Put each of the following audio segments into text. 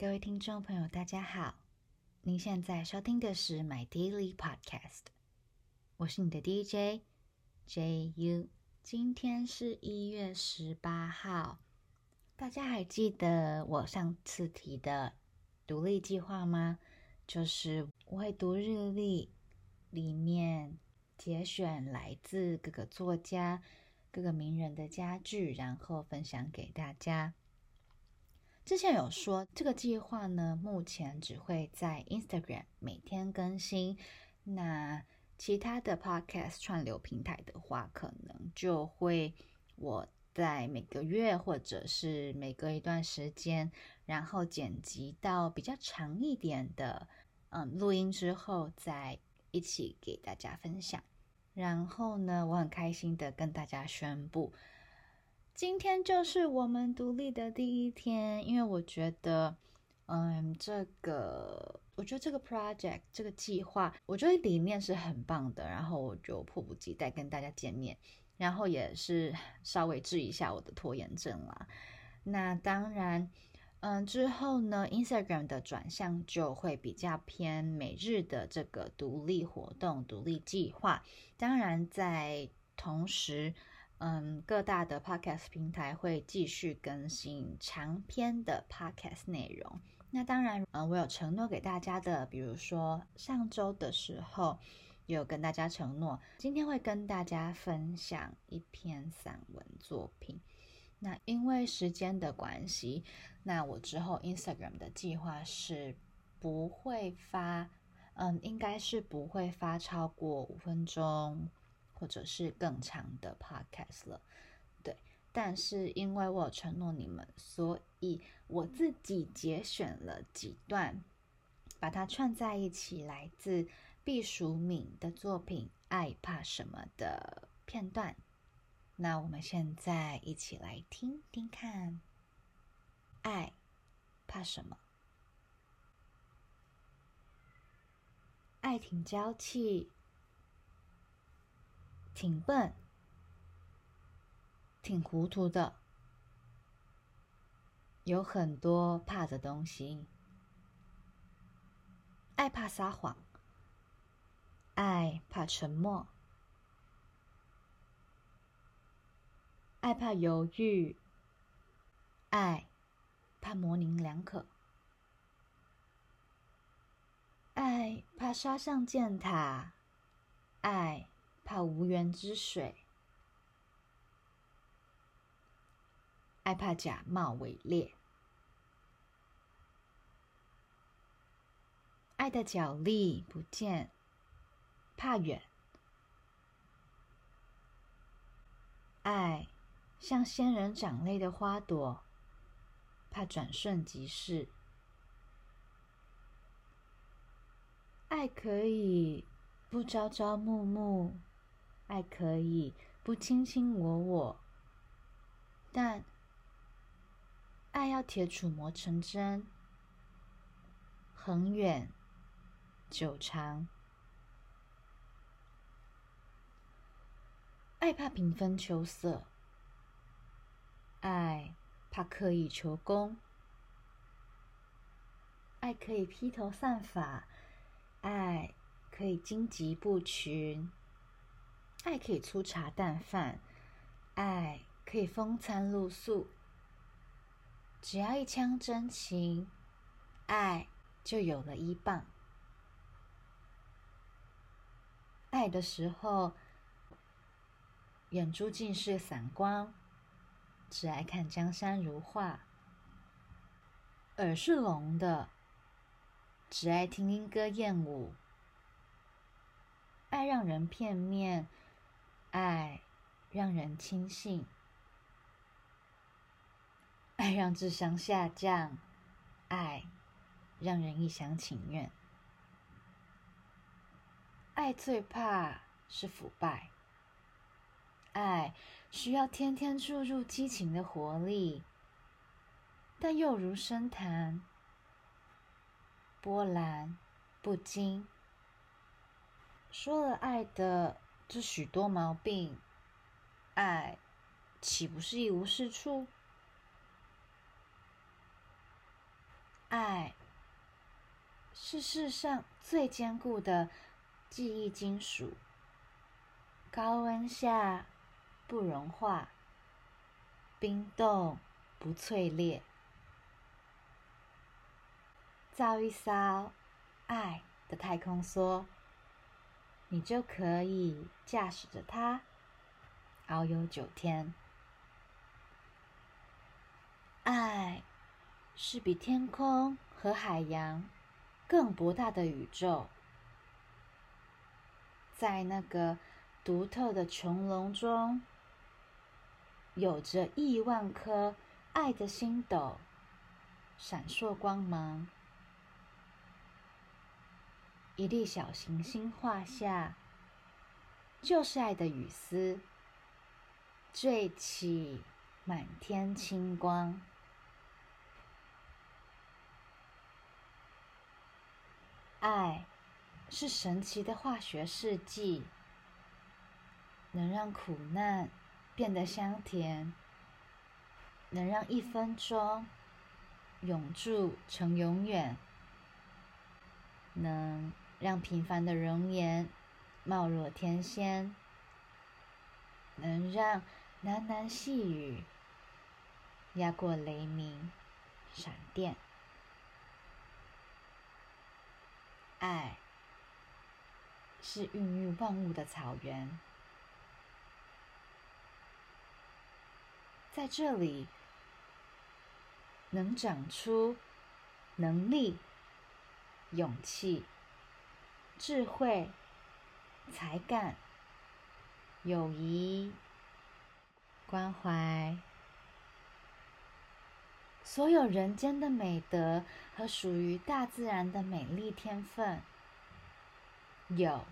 各位听众朋友，大家好！您现在收听的是 My Daily Podcast，我是你的 DJ JU。今天是一月十八号，大家还记得我上次提的独立计划吗？就是我会读日历，里面节选来自各个作家、各个名人的家具，然后分享给大家。之前有说这个计划呢，目前只会在 Instagram 每天更新。那其他的 Podcast 串流平台的话，可能就会我在每个月或者是每隔一段时间，然后剪辑到比较长一点的嗯录音之后，再一起给大家分享。然后呢，我很开心的跟大家宣布。今天就是我们独立的第一天，因为我觉得，嗯，这个，我觉得这个 project 这个计划，我觉得理念是很棒的，然后我就迫不及待跟大家见面，然后也是稍微治一下我的拖延症啦。那当然，嗯，之后呢，Instagram 的转向就会比较偏每日的这个独立活动、独立计划，当然在同时。嗯，各大的 podcast 平台会继续更新长篇的 podcast 内容。那当然，嗯，我有承诺给大家的，比如说上周的时候有跟大家承诺，今天会跟大家分享一篇散文作品。那因为时间的关系，那我之后 Instagram 的计划是不会发，嗯，应该是不会发超过五分钟。或者是更长的 podcast 了，对，但是因为我承诺你们，所以我自己节选了几段，把它串在一起，来自毕淑敏的作品《爱怕什么》的片段。那我们现在一起来听听看，爱怕什么？爱挺娇气。挺笨，挺糊涂的，有很多怕的东西。爱怕撒谎，爱怕沉默，爱怕犹豫，爱怕模棱两可，爱怕刷上箭塔，爱。怕无源之水，爱怕假冒伪劣，爱的脚力不见，怕远，爱像仙人掌类的花朵，怕转瞬即逝，爱可以不朝朝暮暮。爱可以不卿卿我我，但爱要铁杵磨成针，恒远久长。爱怕平分秋色，爱怕刻意求功，爱可以披头散发，爱可以荆棘不群。爱可以粗茶淡饭，爱可以风餐露宿，只要一腔真情，爱就有了依傍。爱的时候，眼珠尽是散光，只爱看江山如画；耳是聋的，只爱听莺歌燕舞。爱让人片面。爱让人轻信，爱让智商下降，爱让人一厢情愿。爱最怕是腐败，爱需要天天注入激情的活力，但又如深潭，波澜不惊。说了爱的。这许多毛病，爱岂不是一无是处？爱是世上最坚固的记忆金属，高温下不融化，冰冻不脆裂。造一艘爱的太空梭，你就可以驾驶着它遨游九天。爱是比天空和海洋更博大的宇宙，在那个独特的穹隆中，有着亿万颗爱的星斗闪烁光芒。一粒小行星画下，就是爱的雨丝，缀起满天星光。爱是神奇的化学试剂，能让苦难变得香甜，能让一分钟永驻成永远，能。让平凡的容颜貌若天仙，能让喃喃细语压过雷鸣闪电。爱是孕育万物的草原，在这里能长出能力、勇气。智慧、才干、友谊、关怀，所有人间的美德和属于大自然的美丽天分，有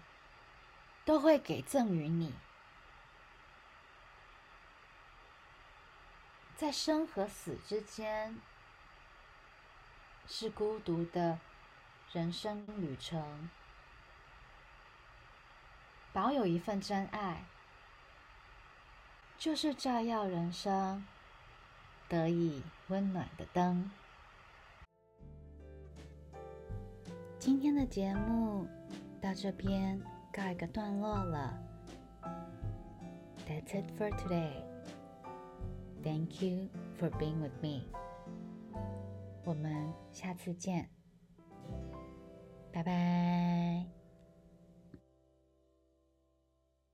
都会给赠予你。在生和死之间，是孤独的人生旅程。保有一份真爱，就是照耀人生得以温暖的灯。今天的节目到这边告一个段落了。That's it for today. Thank you for being with me. 我们下次见，拜拜。